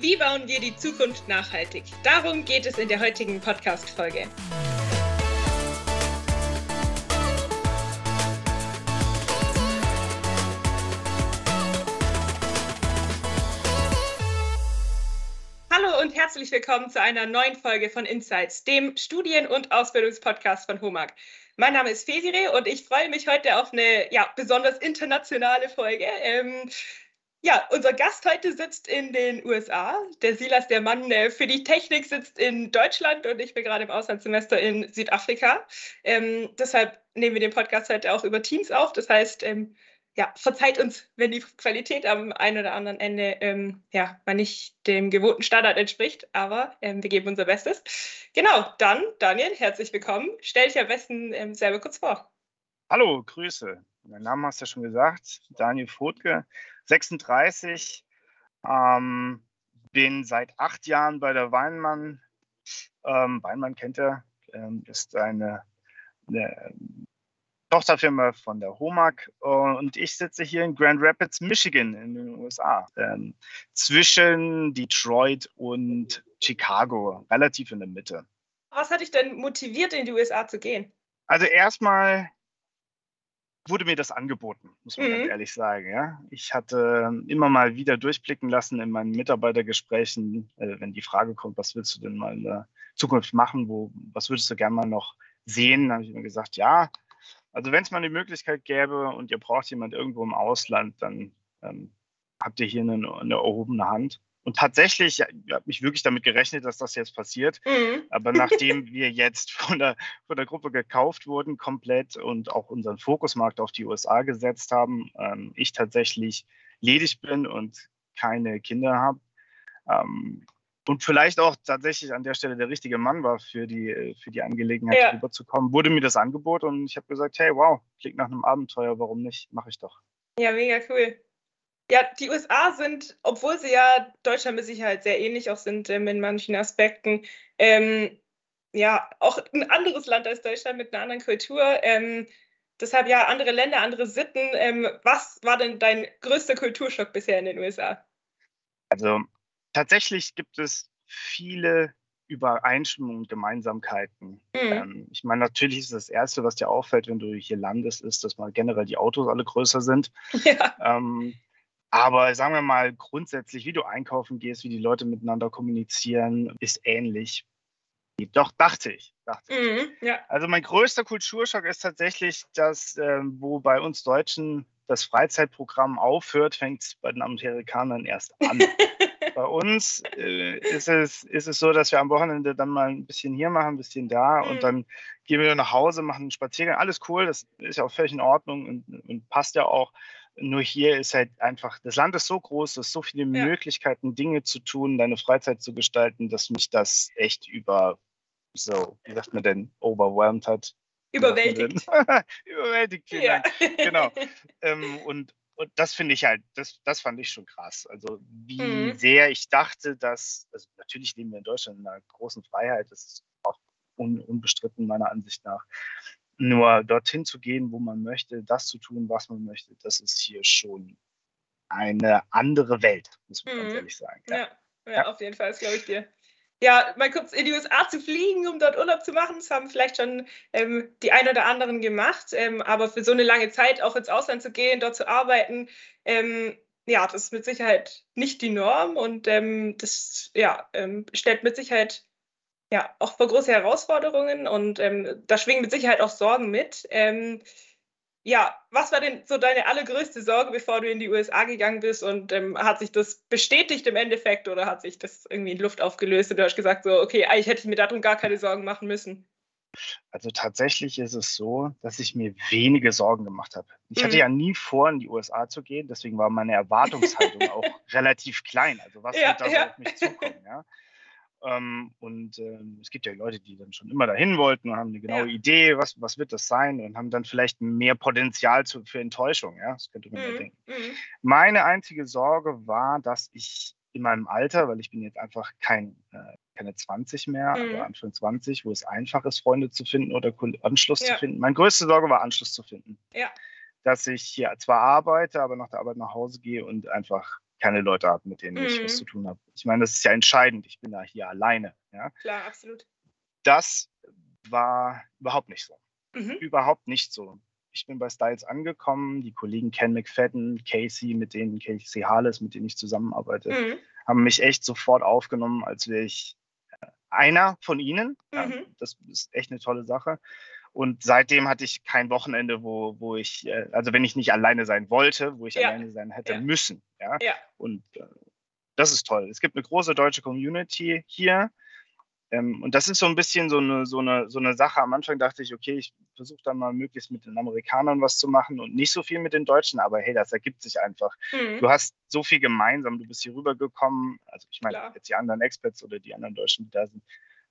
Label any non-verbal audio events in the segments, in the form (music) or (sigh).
Wie bauen wir die Zukunft nachhaltig? Darum geht es in der heutigen Podcast-Folge. Hallo und herzlich willkommen zu einer neuen Folge von Insights, dem Studien- und Ausbildungspodcast von HOMAG. Mein Name ist Fesire und ich freue mich heute auf eine ja, besonders internationale Folge. Ähm, ja, unser Gast heute sitzt in den USA. Der Silas, der Mann für die Technik, sitzt in Deutschland und ich bin gerade im Auslandssemester in Südafrika. Ähm, deshalb nehmen wir den Podcast heute auch über Teams auf. Das heißt, ähm, ja, verzeiht uns, wenn die Qualität am einen oder anderen Ende ähm, ja, mal nicht dem gewohnten Standard entspricht, aber ähm, wir geben unser Bestes. Genau, dann, Daniel, herzlich willkommen. Stell dich am besten ähm, selber kurz vor. Hallo, Grüße. Mein Name hast du ja schon gesagt, Daniel Fotke. 36, ähm, bin seit acht Jahren bei der Weinmann. Ähm, Weinmann kennt er, ähm, ist eine, eine, Tochterfirma von der HOMAG und ich sitze hier in Grand Rapids, Michigan in den USA, ähm, zwischen Detroit und Chicago, relativ in der Mitte. Was hat dich denn motiviert, in die USA zu gehen? Also erstmal wurde mir das angeboten, muss man mhm. ganz ehrlich sagen. Ja? Ich hatte immer mal wieder durchblicken lassen in meinen Mitarbeitergesprächen, äh, wenn die Frage kommt, was willst du denn mal in der Zukunft machen, wo, was würdest du gerne mal noch sehen, habe ich mir gesagt, ja, also wenn es mal eine Möglichkeit gäbe und ihr braucht jemand irgendwo im Ausland, dann ähm, habt ihr hier eine, eine erhobene Hand. Und tatsächlich, ich habe mich wirklich damit gerechnet, dass das jetzt passiert. Mhm. Aber nachdem (laughs) wir jetzt von der, von der Gruppe gekauft wurden, komplett und auch unseren Fokusmarkt auf die USA gesetzt haben, ähm, ich tatsächlich ledig bin und keine Kinder habe. Ähm, und vielleicht auch tatsächlich an der Stelle der richtige Mann war für die, für die Angelegenheit ja. rüberzukommen, wurde mir das Angebot und ich habe gesagt, hey, wow, klingt nach einem Abenteuer, warum nicht? Mache ich doch. Ja, mega cool. Ja, die USA sind, obwohl sie ja Deutschland mit Sicherheit sehr ähnlich auch sind ähm, in manchen Aspekten, ähm, ja, auch ein anderes Land als Deutschland mit einer anderen Kultur. Ähm, deshalb ja andere Länder, andere Sitten. Ähm, was war denn dein größter Kulturschock bisher in den USA? Also tatsächlich gibt es viele Übereinstimmungen und Gemeinsamkeiten. Mhm. Ähm, ich meine, natürlich ist das Erste, was dir auffällt, wenn du hier landest, ist, dass mal generell die Autos alle größer sind. (laughs) Ja. Aber sagen wir mal, grundsätzlich, wie du einkaufen gehst, wie die Leute miteinander kommunizieren, ist ähnlich. Doch, dachte ich. Dachte mhm, ich. Ja. Also mein größter Kulturschock ist tatsächlich, dass, äh, wo bei uns Deutschen das Freizeitprogramm aufhört, fängt es bei den Amerikanern erst an. (laughs) bei uns äh, ist, es, ist es so, dass wir am Wochenende dann mal ein bisschen hier machen, ein bisschen da mhm. und dann gehen wir nach Hause, machen einen Spaziergang. Alles cool, das ist ja auch völlig in Ordnung und, und passt ja auch. Nur hier ist halt einfach, das Land ist so groß, es ist so viele ja. Möglichkeiten, Dinge zu tun, deine Freizeit zu gestalten, dass mich das echt über, so, wie sagt man denn, overwhelmed hat. Überwältigt. (laughs) Überwältigt, vielen ja. Dank. Genau. (laughs) ähm, und, und das finde ich halt, das, das fand ich schon krass. Also wie mhm. sehr ich dachte, dass, also natürlich leben wir in Deutschland in einer großen Freiheit, das ist auch un, unbestritten meiner Ansicht nach. Nur dorthin zu gehen, wo man möchte, das zu tun, was man möchte, das ist hier schon eine andere Welt, muss man mhm. ganz ehrlich sagen. Ja, ja, ja, ja. auf jeden Fall, das glaube ich dir. Ja, mal kurz in die USA zu fliegen, um dort Urlaub zu machen, das haben vielleicht schon ähm, die ein oder anderen gemacht, ähm, aber für so eine lange Zeit auch ins Ausland zu gehen, dort zu arbeiten, ähm, ja, das ist mit Sicherheit nicht die Norm und ähm, das ja, ähm, stellt mit Sicherheit ja, auch vor große Herausforderungen und ähm, da schwingen mit Sicherheit auch Sorgen mit. Ähm, ja, was war denn so deine allergrößte Sorge, bevor du in die USA gegangen bist und ähm, hat sich das bestätigt im Endeffekt oder hat sich das irgendwie in Luft aufgelöst und du hast gesagt so, okay, eigentlich hätte ich mir darum gar keine Sorgen machen müssen? Also tatsächlich ist es so, dass ich mir wenige Sorgen gemacht habe. Ich mhm. hatte ja nie vor, in die USA zu gehen, deswegen war meine Erwartungshaltung (laughs) auch relativ klein. Also was ja, wird da ja. so auf mich zukommen, ja? Ähm, und ähm, es gibt ja Leute, die dann schon immer dahin wollten und haben eine genaue ja. Idee, was, was wird das sein und haben dann vielleicht mehr Potenzial zu, für Enttäuschung. Ja, das könnte man mhm. ja denken. Mhm. Meine einzige Sorge war, dass ich in meinem Alter, weil ich bin jetzt einfach kein, äh, keine 20 mehr, mhm. aber Anfang 20, wo es einfach ist, Freunde zu finden oder Anschluss ja. zu finden. Meine größte Sorge war, Anschluss zu finden. Ja. Dass ich hier zwar arbeite, aber nach der Arbeit nach Hause gehe und einfach keine Leute habe, mit denen mhm. ich was mhm. zu tun habe. Ich meine, das ist ja entscheidend. Ich bin da hier alleine. Ja? Klar, absolut. Das war überhaupt nicht so. Mhm. Überhaupt nicht so. Ich bin bei Styles angekommen. Die Kollegen Ken McFadden, Casey, mit denen Casey Harles, mit denen ich zusammenarbeite, mhm. haben mich echt sofort aufgenommen, als wäre ich äh, einer von ihnen. Ja, mhm. das ist echt eine tolle Sache. Und seitdem hatte ich kein Wochenende, wo, wo ich, äh, also wenn ich nicht alleine sein wollte, wo ich ja. alleine sein hätte ja. müssen. Ja? ja. Und äh, das ist toll. Es gibt eine große deutsche Community hier. Ähm, und das ist so ein bisschen so eine, so, eine, so eine Sache. Am Anfang dachte ich, okay, ich versuche dann mal möglichst mit den Amerikanern was zu machen und nicht so viel mit den Deutschen, aber hey, das ergibt sich einfach. Mhm. Du hast so viel gemeinsam, du bist hier rübergekommen. Also ich meine, jetzt die anderen Experts oder die anderen Deutschen, die da sind,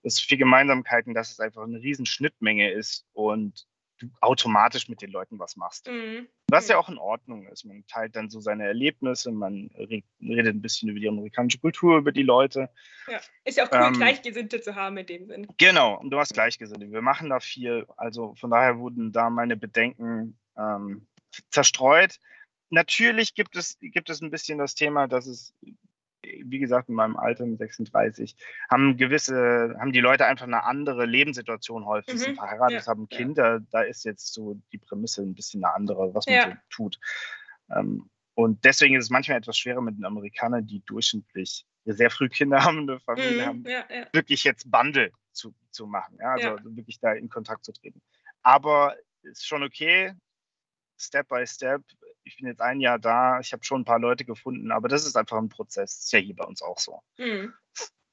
das viel Gemeinsamkeiten, dass es einfach eine riesen Schnittmenge ist und du automatisch mit den Leuten was machst. Mhm. Was ja auch in Ordnung ist. Man teilt dann so seine Erlebnisse, man redet ein bisschen über die amerikanische Kultur, über die Leute. Ja, ist ja auch cool, ähm, Gleichgesinnte zu haben in dem Sinn. Genau, und du hast Gleichgesinnte. Wir machen da viel. Also von daher wurden da meine Bedenken ähm, zerstreut. Natürlich gibt es, gibt es ein bisschen das Thema, dass es wie gesagt, in meinem Alter mit 36, haben gewisse, haben die Leute einfach eine andere Lebenssituation häufig, mhm. sind verheiratet, ja. haben Kinder, ja. da ist jetzt so die Prämisse ein bisschen eine andere, was man ja. so tut. Ähm, und deswegen ist es manchmal etwas schwerer mit den Amerikanern, die durchschnittlich sehr früh Kinder haben, eine Familie mhm. haben, wirklich jetzt Bundle zu, zu machen, ja, also wirklich da in Kontakt zu treten. Aber ist schon okay, Step by Step ich bin jetzt ein Jahr da, ich habe schon ein paar Leute gefunden, aber das ist einfach ein Prozess. Das ist ja hier bei uns auch so. Mhm.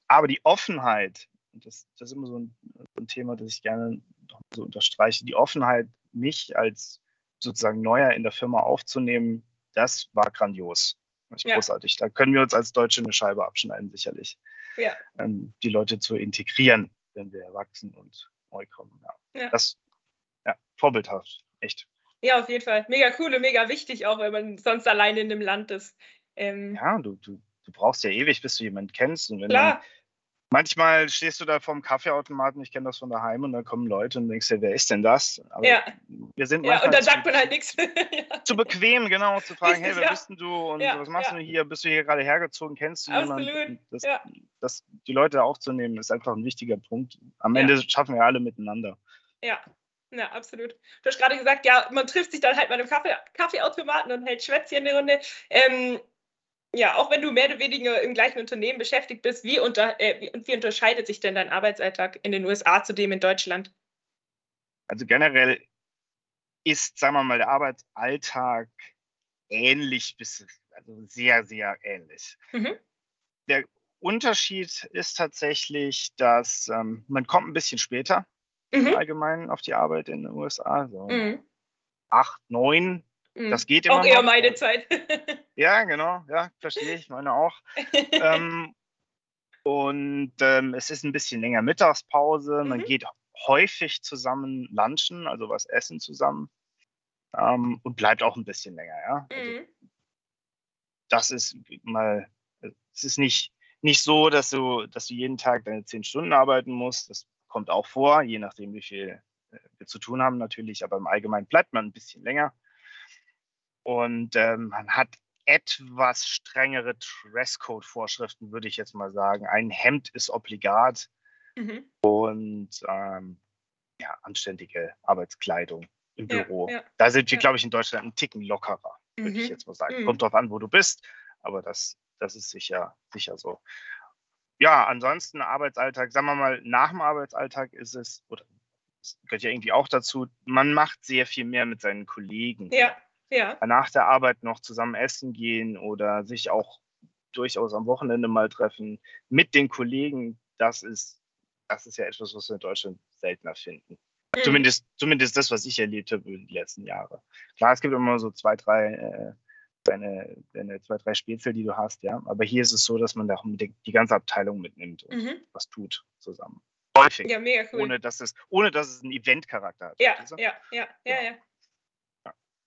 Aber die Offenheit, das, das ist immer so ein, ein, Thema, das ich gerne noch so unterstreiche, die Offenheit, mich als sozusagen Neuer in der Firma aufzunehmen, das war grandios. Das ja. großartig. Da können wir uns als Deutsche eine Scheibe abschneiden, sicherlich. Ja. Ähm, die Leute zu integrieren, wenn wir erwachsen und neu kommen. Ja. Das, ja, vorbildhaft, echt. Ja, auf jeden Fall. Mega cool und mega wichtig, auch wenn man sonst alleine in dem Land ist. Ähm, ja, du, du, du brauchst ja ewig, bis du jemanden kennst. Und wenn klar. Dann, manchmal stehst du da vorm Kaffeeautomaten, ich kenne das von daheim, und dann kommen Leute und denkst dir, wer ist denn das? Aber ja. Wir sind ja, und dann sagt man halt nichts. (laughs) zu bequem, genau, zu fragen, hey, wer ja. bist denn du und ja, was machst ja. du hier? Bist du hier gerade hergezogen? Kennst du Absolut. jemanden? Das, ja. das, die Leute aufzunehmen, ist einfach ein wichtiger Punkt. Am Ende schaffen wir alle miteinander. Ja, ja, absolut. Du hast gerade gesagt, ja, man trifft sich dann halt bei einem Kaffee, Kaffeeautomaten und hält Schwätzchen eine Runde. Ähm, ja, auch wenn du mehr oder weniger im gleichen Unternehmen beschäftigt bist, wie, unter, äh, wie, wie unterscheidet sich denn dein Arbeitsalltag in den USA zu dem in Deutschland? Also generell ist, sagen wir mal, der Arbeitsalltag ähnlich bis also sehr, sehr ähnlich. Mhm. Der Unterschied ist tatsächlich, dass ähm, man kommt ein bisschen später mhm. allgemein auf die Arbeit in den USA. So mhm. acht, neun, mhm. das geht immer. Auch eher meine Zeit. (laughs) ja, genau, ja, verstehe ich, meine auch. (laughs) ähm, und ähm, es ist ein bisschen länger Mittagspause. Man mhm. geht häufig zusammen lunchen, also was essen zusammen. Ähm, und bleibt auch ein bisschen länger, ja. Also, mhm. das ist mal, es ist nicht, nicht so, dass du, dass du jeden Tag deine zehn Stunden arbeiten musst. Das kommt auch vor, je nachdem, wie viel äh, wir zu tun haben natürlich, aber im Allgemeinen bleibt man ein bisschen länger. Und ähm, man hat etwas strengere Dresscode-Vorschriften, würde ich jetzt mal sagen. Ein Hemd ist obligat mhm. und ähm, ja, anständige Arbeitskleidung im ja, Büro. Ja, da sind wir, ja. glaube ich, in Deutschland einen Ticken lockerer, würde mhm. ich jetzt mal sagen. Mhm. Kommt drauf an, wo du bist, aber das, das ist sicher, sicher so ja, ansonsten Arbeitsalltag, sagen wir mal, nach dem Arbeitsalltag ist es, oder es gehört ja irgendwie auch dazu, man macht sehr viel mehr mit seinen Kollegen. Ja, ja. Nach der Arbeit noch zusammen essen gehen oder sich auch durchaus am Wochenende mal treffen mit den Kollegen, das ist, das ist ja etwas, was wir in Deutschland seltener finden. Mhm. Zumindest, zumindest das, was ich erlebt habe über die letzten Jahre. Klar, es gibt immer so zwei, drei äh, deine, deine zwei, drei Spätzle, die du hast, ja. Aber hier ist es so, dass man da die, die ganze Abteilung mitnimmt und mhm. was tut zusammen. Häufig. Ja, mega cool. Ohne dass es, ohne dass es einen Event-Charakter hat. Ja, ja, ja, ja, ja, ja.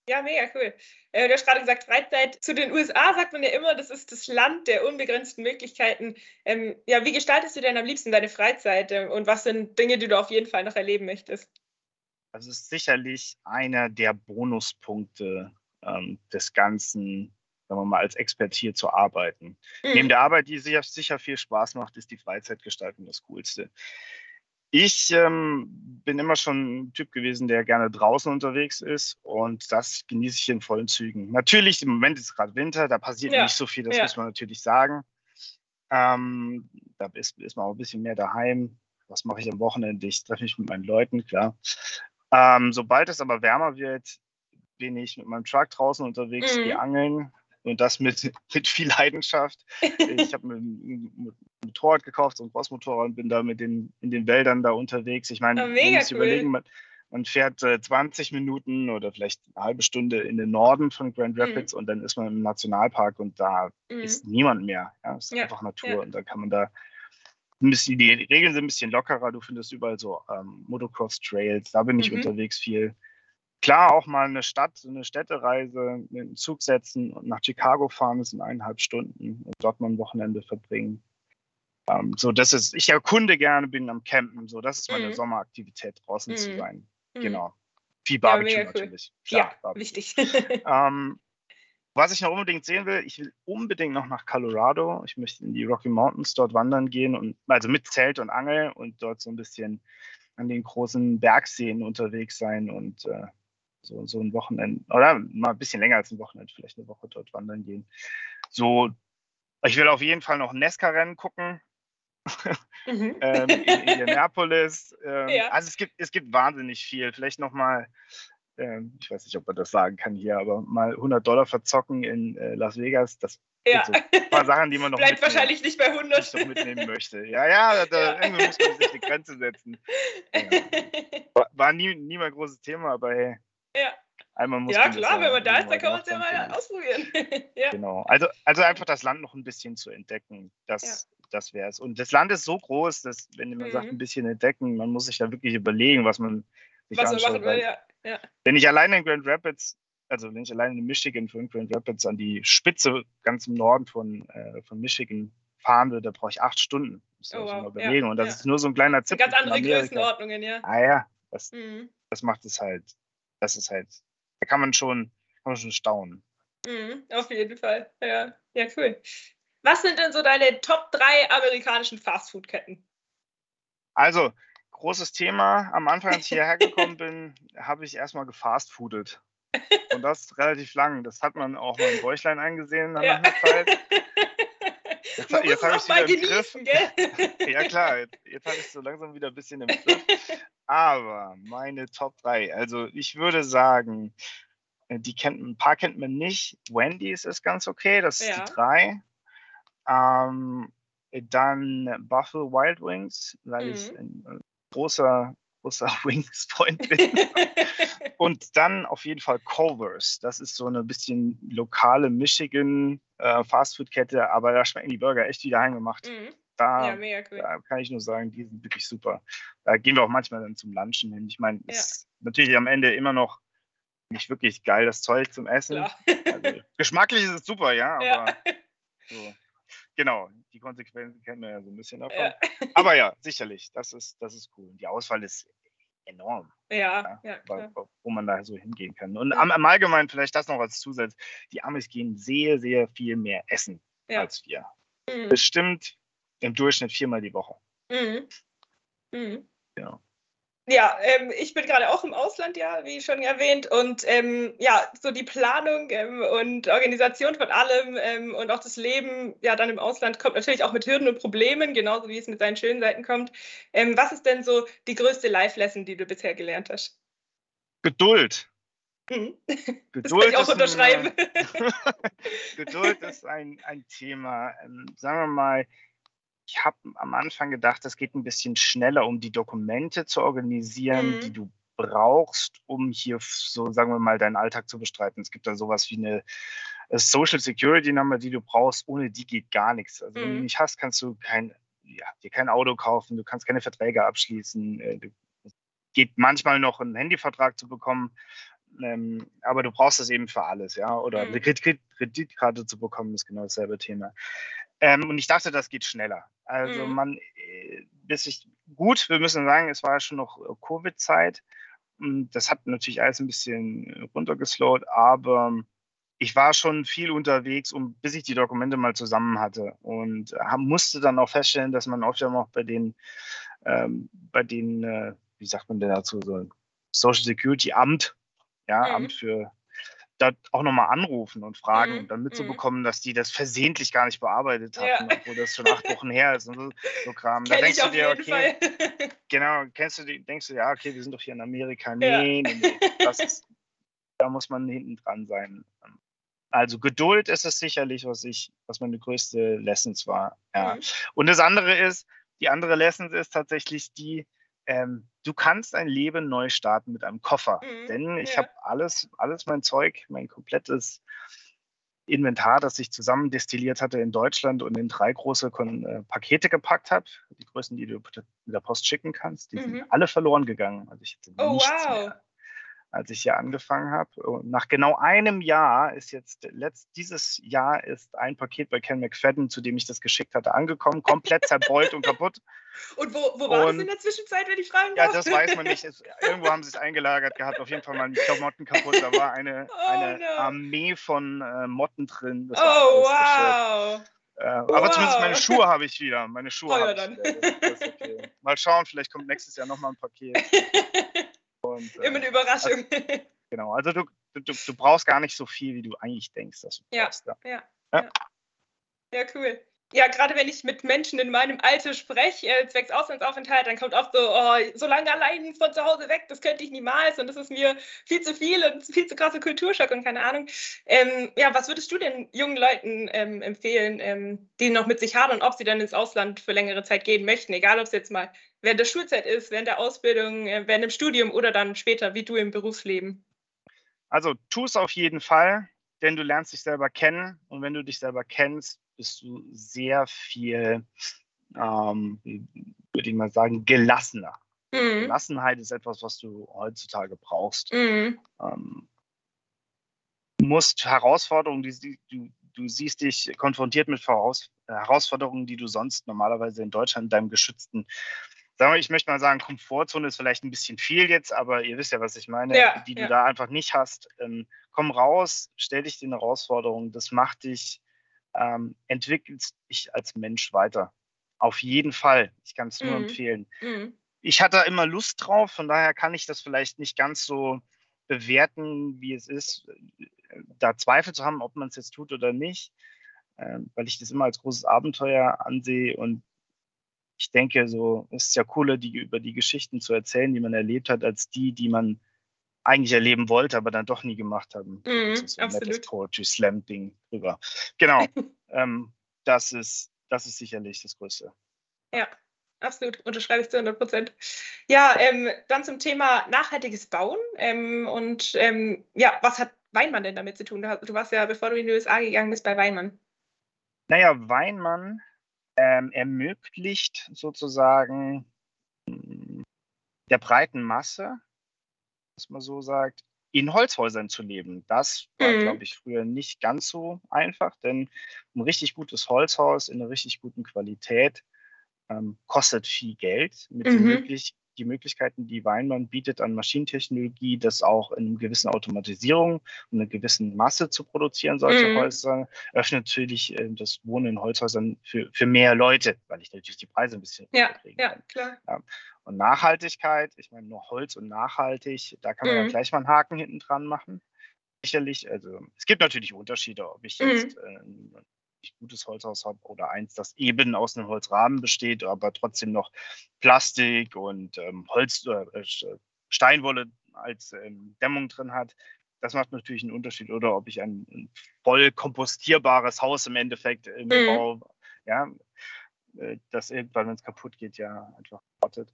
Ja, mega cool. Äh, du hast gerade gesagt, Freizeit. Zu den USA sagt man ja immer, das ist das Land der unbegrenzten Möglichkeiten. Ähm, ja, wie gestaltest du denn am liebsten deine Freizeit äh, und was sind Dinge, die du auf jeden Fall noch erleben möchtest? Das ist sicherlich einer der Bonuspunkte ähm, des Ganzen, sagen wir mal, als Expert hier zu arbeiten. Mhm. Neben der Arbeit, die sicher, sicher viel Spaß macht, ist die Freizeitgestaltung das Coolste. Ich ähm, bin immer schon ein Typ gewesen, der gerne draußen unterwegs ist und das genieße ich in vollen Zügen. Natürlich, im Moment ist gerade Winter, da passiert ja. nicht so viel, das ja. muss man natürlich sagen. Ähm, da ist, ist man auch ein bisschen mehr daheim. Was mache ich am Wochenende? Ich treffe mich mit meinen Leuten, klar. Ähm, sobald es aber wärmer wird, bin ich mit meinem Truck draußen unterwegs, mhm. gehe angeln, und das mit, (laughs) mit viel Leidenschaft. Ich habe mir ein Motorrad gekauft, so ein Crossmotorrad und bin da mit den, in den Wäldern da unterwegs. Ich meine, oh, man muss cool. überlegen, man, man fährt äh, 20 Minuten oder vielleicht eine halbe Stunde in den Norden von Grand mhm. Rapids mhm. und dann ist man im Nationalpark und da mhm. ist niemand mehr. Ja, es ist ja. einfach Natur ja. und da kann man da ein bisschen, die Regeln sind ein bisschen lockerer. Du findest überall so ähm, Motocross-Trails, da bin ich mhm. unterwegs viel klar auch mal eine Stadt, eine Städtereise mit dem Zug setzen und nach Chicago fahren, das sind eineinhalb Stunden und dort mal ein Wochenende verbringen. Ähm, so, das ist, ich erkunde gerne, bin am Campen, so, das ist meine mhm. Sommeraktivität, draußen mhm. zu sein. Mhm. Genau. Viel Barbecue ja, cool. natürlich. Klar, ja, Barbecue. wichtig. (laughs) ähm, was ich noch unbedingt sehen will, ich will unbedingt noch nach Colorado. Ich möchte in die Rocky Mountains dort wandern gehen und also mit Zelt und Angel und dort so ein bisschen an den großen Bergseen unterwegs sein und äh, so, so ein Wochenende oder mal ein bisschen länger als ein Wochenende, vielleicht eine Woche dort wandern gehen. So, ich will auf jeden Fall noch ein Nesca-Rennen gucken. (laughs) Mhm. (laughs) ähm, in Indianapolis. Ähm, ja. Also es gibt, es gibt wahnsinnig viel. Vielleicht nochmal, ähm, ich weiß nicht, ob man das sagen kann hier, aber mal 100 Dollar verzocken in äh, Las Vegas, das ja. so ein paar Sachen, die man (laughs) noch Bleibt wahrscheinlich nicht bei 100. Nicht mitnehmen möchte. Ja, ja, da, ja. irgendwie muss man sich die Grenze setzen. Ja. War, war nie, nie mein großes Thema, aber hey, ja. Einmal muss ja, klar, wenn man da ist, dann kann man es ja mal ausprobieren. (laughs) ja. Genau. Also, also einfach das Land noch ein bisschen zu entdecken. Das, ja. das wäre es. Und das Land ist so groß, dass, wenn man mhm. sagt, ein bisschen entdecken, man muss sich da wirklich überlegen, was man sich was anschaut. Man machen will, ja. ja. Wenn ich alleine in Grand Rapids, also wenn ich alleine in Michigan von Grand Rapids an die Spitze ganz im Norden von, äh, von Michigan fahren würde, da brauche ich acht Stunden. Muss oh, wow. mal überlegen. Ja, Und das ist nur so ein kleiner Zipfel. Ganz andere Größenordnungen, ja. Ah ja, das, mhm. das macht es halt das ist halt, da kann man schon, kann man schon staunen. Mhm, auf jeden Fall. Ja, ja, cool. Was sind denn so deine Top 3 amerikanischen Fastfood-Ketten? Also, großes Thema. Am Anfang, als ich hierher (laughs) gekommen bin, habe ich erstmal gefastfoodet. Und das relativ lang. Das hat man auch mal im Bäuchlein eingesehen nach ja. einer Zeit. (laughs) Jetzt, jetzt habe ich es wieder im Griff. Gell? (laughs) ja klar, jetzt, jetzt habe ich es so langsam wieder ein bisschen im Griff. Aber meine Top 3, also ich würde sagen, äh, die kennt, ein paar kennt man nicht. Wendy's ist ganz okay, das ist ja. die 3. Ähm, dann Buffalo Wild Wings, weil mhm. ich ein großer, großer Wings-Freund bin. (laughs) Und dann auf jeden Fall Culver's. Das ist so eine bisschen lokale Michigan äh, Fastfood-Kette, aber da schmecken die Burger echt wieder heimgemacht. Mhm. Da, ja, cool. da, kann ich nur sagen, die sind wirklich super. Da gehen wir auch manchmal dann zum Lunchen hin. Ich meine, es ist natürlich am Ende immer noch nicht wirklich geil, das Zeug zum Essen. Also, geschmacklich ist es super, ja, aber ja. So, genau, die Konsequenzen kennen wir ja so ein bisschen davon. Ja. Aber ja, sicherlich, das ist, das ist cool. Die Auswahl ist enorm. Ja, ja, ja wo man da so hingehen kann. Und am, am Allgemeinen vielleicht das noch als Zusatz, die Amis gehen sehr, sehr viel mehr essen ja. als wir. Mhm. Bestimmt im Durchschnitt viermal die Woche. Mhm. Mhm. Ja. Ja, ähm, ich bin gerade auch im Ausland, ja, wie schon erwähnt. Und ähm, ja, so die Planung ähm, und Organisation von allem ähm, und auch das Leben ja dann im Ausland kommt natürlich auch mit Hürden und Problemen, genauso wie es mit seinen schönen Seiten kommt. Ähm, was ist denn so die größte Life-Lesson, die du bisher gelernt hast? Geduld. Mhm. Geduld (laughs) das kann ich auch unterschreiben. Ein, (laughs) Geduld ist ein, ein Thema. Ähm, sagen wir mal, ich habe am Anfang gedacht, es geht ein bisschen schneller, um die Dokumente zu organisieren, mhm. die du brauchst, um hier so, sagen wir mal, deinen Alltag zu bestreiten. Es gibt da sowas wie eine äh, Social Security Number, die du brauchst. Ohne die geht gar nichts. Also, mhm. wenn du die mhm. nicht hast, kannst du kein, ja, dir kein Auto kaufen, du kannst keine Verträge abschließen. Äh, es geht manchmal noch, einen Handyvertrag zu bekommen. Ähm, aber du brauchst es eben für alles, ja. Oder mhm. eine Kreditkarte zu bekommen, ist genau dasselbe Thema. Ähm, und ich dachte, das geht schneller. Also mhm. man, äh, bis ich, gut, wir müssen sagen, es war schon noch äh, Covid-Zeit. Das hat natürlich alles ein bisschen runtergeslowt, aber ich war schon viel unterwegs, um, bis ich die Dokumente mal zusammen hatte und musste dann auch feststellen, dass man oft ja auch bei den, ähm, bei den, äh, wie sagt man denn dazu, so Social Security Amt, ja, mhm. Amt für da auch nochmal anrufen und fragen mhm. und dann mitzubekommen, mhm. dass die das versehentlich gar nicht bearbeitet hatten, ja. obwohl das schon acht Wochen her ist und so, so Kram. Da denkst du dir, okay, (laughs) genau, kennst du die, denkst du ja, okay, wir sind doch hier in Amerika. Nee, ja. nee, nee, das ist, da muss man hinten dran sein. Also Geduld ist es sicherlich, was ich, was meine größte Lessons war. Ja. Mhm. Und das andere ist, die andere Lessons ist tatsächlich die, ähm, du kannst ein Leben neu starten mit einem Koffer. Mhm, Denn ich ja. habe alles, alles mein Zeug, mein komplettes Inventar, das ich zusammen destilliert hatte in Deutschland und in drei große Kon äh, Pakete gepackt habe. Die Größen, die du mit der Post schicken kannst, die mhm. sind alle verloren gegangen. Also ich hatte oh, nichts wow. mehr als ich hier angefangen habe. Und nach genau einem Jahr ist jetzt, letzt, dieses Jahr ist ein Paket bei Ken McFadden, zu dem ich das geschickt hatte, angekommen, komplett zerbeult und kaputt. (laughs) Und wo, wo war und, das in der Zwischenzeit, wenn ich fragen darf? Ja, das weiß man nicht. Es, irgendwo haben sie es eingelagert gehabt, auf jeden Fall mal die Klamotten kaputt. Da war eine, (laughs) oh, eine no. Armee von äh, Motten drin. oh, wow. Äh, wow. Aber zumindest meine Schuhe habe ich wieder. Meine Schuhe oh, ja. Ich, das, das okay. Mal schauen, vielleicht kommt nächstes Jahr nochmal ein Paket. (laughs) Und, Immer eine äh, Überraschung. Also, genau, also du, du, du brauchst gar nicht so viel, wie du eigentlich denkst, dass du ja, brauchst. Ja. Ja, ja. ja, cool. Ja, gerade wenn ich mit Menschen in meinem Alter spreche, äh, zwecks Auslandsaufenthalt, dann kommt oft so, oh, so lange allein von zu Hause weg, das könnte ich niemals und das ist mir viel zu viel und viel zu krasser Kulturschock und keine Ahnung. Ähm, ja, was würdest du denn jungen Leuten ähm, empfehlen, ähm, die noch mit sich haben und ob sie dann ins Ausland für längere Zeit gehen möchten, egal ob es jetzt mal während der Schulzeit ist, während der Ausbildung, äh, während dem Studium oder dann später, wie du im Berufsleben? Also tu es auf jeden Fall, denn du lernst dich selber kennen und wenn du dich selber kennst, bist du sehr viel, ähm, würde ich mal sagen, gelassener. Mhm. Gelassenheit ist etwas, was du heutzutage brauchst. Mhm. Ähm, du musst Herausforderungen, die, du, du siehst dich konfrontiert mit Voraus Herausforderungen, die du sonst normalerweise in Deutschland in deinem geschützten sagen wir, ich möchte mal sagen, Komfortzone ist vielleicht ein bisschen viel jetzt, aber ihr wisst ja, was ich meine, ja, die du ja. da einfach nicht hast. Ähm, komm raus, stell dich den Herausforderungen, das macht dich, ähm, entwickelst dich als Mensch weiter. Auf jeden Fall. Ich kann es nur mhm. empfehlen. Mhm. Ich hatte immer Lust drauf, von daher kann ich das vielleicht nicht ganz so bewerten, wie es ist, da Zweifel zu haben, ob man es jetzt tut oder nicht, äh, weil ich das immer als großes Abenteuer ansehe und ich denke, so ist es ja cooler, die, über die Geschichten zu erzählen, die man erlebt hat, als die, die man eigentlich erleben wollte, aber dann doch nie gemacht haben. Mhm, das ist so absolut. ein Poetry Slam Ding drüber. Genau. (laughs) ähm, das ist, das ist sicherlich das Größte. Ja, absolut. Unterschreibe ich zu 100 Prozent. Ja, ähm, dann zum Thema nachhaltiges Bauen. Ähm, und ähm, ja, was hat Weinmann denn damit zu tun? Du warst ja, bevor du in die USA gegangen bist, bei Weinmann. Naja, Weinmann ähm, ermöglicht sozusagen der breiten Masse, dass man so sagt, in Holzhäusern zu leben. Das war, mhm. glaube ich, früher nicht ganz so einfach, denn ein richtig gutes Holzhaus in einer richtig guten Qualität ähm, kostet viel Geld. Mit mhm. möglich die Möglichkeiten, die Weinmann bietet an Maschinentechnologie, das auch in einer gewissen Automatisierung und einer gewissen Masse zu produzieren, solche mhm. Häuser, öffnet natürlich äh, das Wohnen in Holzhäusern für, für mehr Leute, weil ich natürlich die Preise ein bisschen ja, ja, kann. klar. Ja. Und Nachhaltigkeit, ich meine nur Holz und nachhaltig, da kann man mhm. ja gleich mal einen Haken hinten dran machen. Sicherlich, also es gibt natürlich Unterschiede, ob ich jetzt mhm. äh, gutes Holzhaus habe oder eins, das eben aus einem Holzrahmen besteht, aber trotzdem noch Plastik und ähm, Holz, äh, Steinwolle als ähm, Dämmung drin hat. Das macht natürlich einen Unterschied. Oder ob ich ein, ein voll kompostierbares Haus im Endeffekt äh, mhm. baue, ja, äh, das irgendwann, wenn es kaputt geht, ja einfach wartet.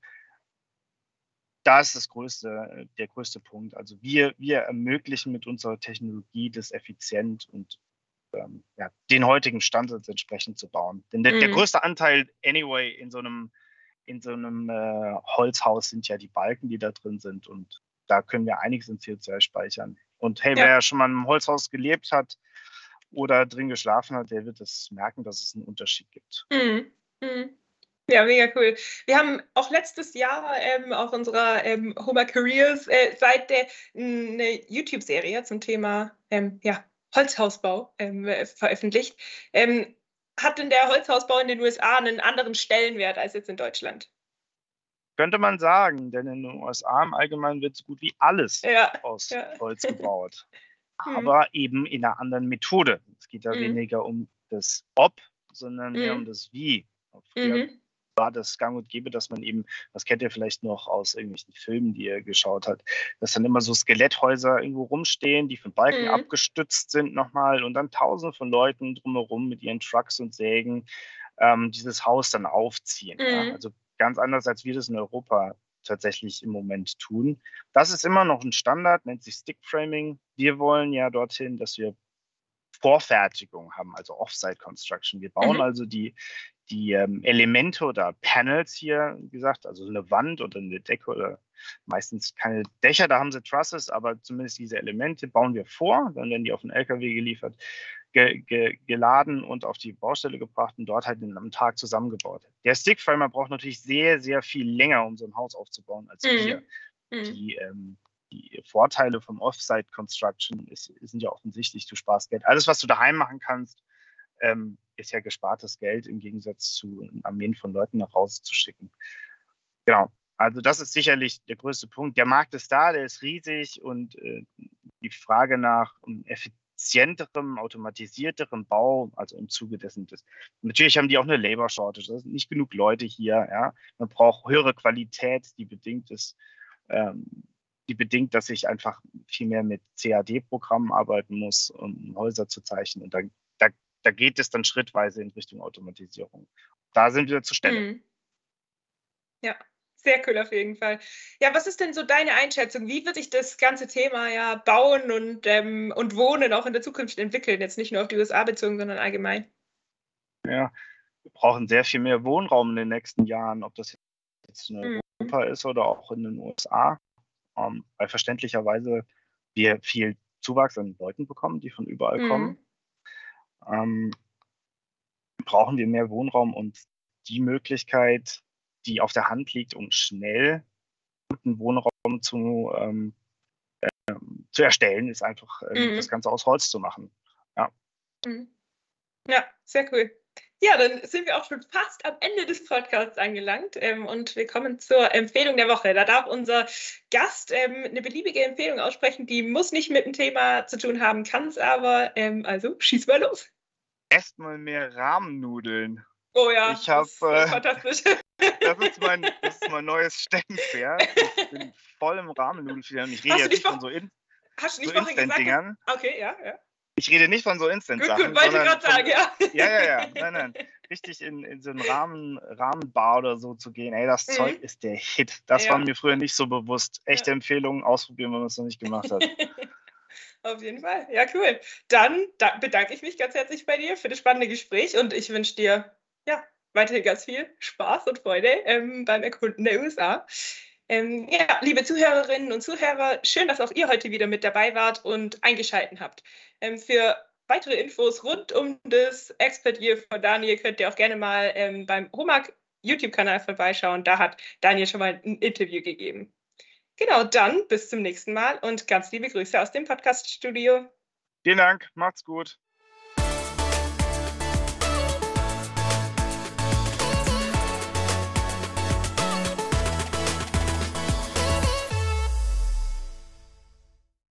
Da ist das größte, äh, der größte Punkt. Also wir, wir ermöglichen mit unserer Technologie das effizient und ähm, ja, den heutigen Standards entsprechend zu bauen. Denn der, mhm. der größte Anteil, anyway, in so einem, in so einem äh, Holzhaus sind ja die Balken, die da drin sind. Und da können wir einiges in CO2 speichern. Und hey, ja. wer ja schon mal einem Holzhaus gelebt hat oder drin geschlafen hat, der wird es merken, dass es einen Unterschied gibt. Mhm. Mhm. Ja, mega cool. Wir haben auch letztes Jahr ähm, auf unserer ähm, Homer Careers äh, Seite eine YouTube-Serie zum Thema ähm, ja, Holzhausbau ähm, veröffentlicht. Ähm, hat denn der Holzhausbau in den USA einen anderen Stellenwert als jetzt in Deutschland? Könnte man sagen, denn in den USA im Allgemeinen wird so gut wie alles ja, aus ja. Holz gebaut. (laughs) Hm. aber eben in einer anderen Methode. Es geht da mhm. weniger um das Ob, sondern mhm. mehr um das Wie. Früher mhm. War das gang und gäbe, dass man eben, das kennt ihr vielleicht noch aus irgendwelchen Filmen, die ihr geschaut habt, dass dann immer so Skeletthäuser irgendwo rumstehen, die von Balken mhm. abgestützt sind nochmal und dann tausende von Leuten drumherum mit ihren Trucks und Sägen ähm, dieses Haus dann aufziehen. Ja? Mhm. Also ganz anders, als wir das in Europa tatsächlich im Moment tun. Das ist immer noch ein Standard, nennt sich Stickframing. Wir wollen ja dorthin, dass wir Vorfertigung haben, also Offsite Construction. Wir bauen mhm. also die, die ähm, Elemente oder Panels hier, gesagt, also eine Wand oder eine Decke oder meistens keine Dächer, da haben sie Trusses, aber zumindest diese Elemente bauen wir vor, dann werden die auf den LKW geliefert ge, ge, geladen und auf die Baustelle gebracht und dort halt einem Tag zusammengebaut. Der Stickframer braucht natürlich sehr, sehr viel länger, um so ein Haus aufzubauen als mhm. wir. Mhm. Die, ähm, die Vorteile vom Offsite Construction ist, sind ja offensichtlich, du sparst Geld. Alles, was du daheim machen kannst, ähm, ist ja gespartes Geld im Gegensatz zu Armeen von Leuten nach Hause zu schicken. Genau. Also das ist sicherlich der größte Punkt. Der Markt ist da, der ist riesig und äh, die Frage nach Effizienz effizienterem, automatisierterem Bau, also im Zuge dessen. Das, natürlich haben die auch eine Labor Shortage. Es sind nicht genug Leute hier. Ja. Man braucht höhere Qualität, die bedingt ist, ähm, die bedingt, dass ich einfach viel mehr mit CAD-Programmen arbeiten muss, um Häuser zu zeichnen. Und da, da, geht es dann schrittweise in Richtung Automatisierung. Da sind wir zur Stelle. Mhm. Ja, sehr cool auf jeden Fall. Ja, was ist denn so deine Einschätzung? Wie wird sich das ganze Thema ja Bauen und, ähm, und Wohnen auch in der Zukunft entwickeln? Jetzt nicht nur auf die USA bezogen, sondern allgemein. Ja, wir brauchen sehr viel mehr Wohnraum in den nächsten Jahren, ob das jetzt in mhm. Europa mhm. ist oder auch in den USA. Ähm, weil verständlicherweise wir viel Zuwachs an Leuten bekommen, die von überall mhm. kommen. Ähm, brauchen wir mehr Wohnraum und die Möglichkeit, die auf der Hand liegt, um schnell einen Wohnraum zu, ähm, äh, zu erstellen, ist einfach äh, mhm. das Ganze aus Holz zu machen. Ja. Mhm. Ja, sehr cool. Ja, dann sind wir auch schon fast am Ende des Podcasts angelangt ähm, und wir kommen zur Empfehlung der Woche. Da darf unser Gast ähm, eine beliebige Empfehlung aussprechen, die muss nicht mit dem Thema zu tun haben, kann es aber. Ähm, also schieß mal los. Erstmal mehr Rahmennudeln. Oh ja, ich habe äh, fantastisch. (laughs) Das ist mein, (laughs) das ist mein neues Steckenpferd. Ich bin voll im Rahmennudelfieber und ich rede jetzt nicht von so, in, hast du nicht so Instant-Dingern. Okay, ja, ja. Ich rede nicht von so Instant-Sachen. Gut, gut, wollte ich gerade sagen, ja. Ja, ja, ja. (laughs) Nein, nein. Richtig in, in so einen Rahmen, Rahmenbar oder so zu gehen. Ey, das mhm. Zeug ist der Hit. Das ja. war mir früher nicht so bewusst. Echte ja. Empfehlung, ausprobieren, wenn man es noch nicht gemacht hat. Auf jeden Fall. Ja, cool. Dann da bedanke ich mich ganz herzlich bei dir für das spannende Gespräch und ich wünsche dir ja, weiterhin ganz viel Spaß und Freude ähm, beim Erkunden der USA. Ähm, ja, liebe Zuhörerinnen und Zuhörer, schön, dass auch ihr heute wieder mit dabei wart und eingeschaltet habt. Ähm, für weitere Infos rund um das Expert Year von Daniel könnt ihr auch gerne mal ähm, beim Homag YouTube-Kanal vorbeischauen. Da hat Daniel schon mal ein Interview gegeben. Genau, dann bis zum nächsten Mal und ganz liebe Grüße aus dem Podcast-Studio. Vielen Dank, macht's gut.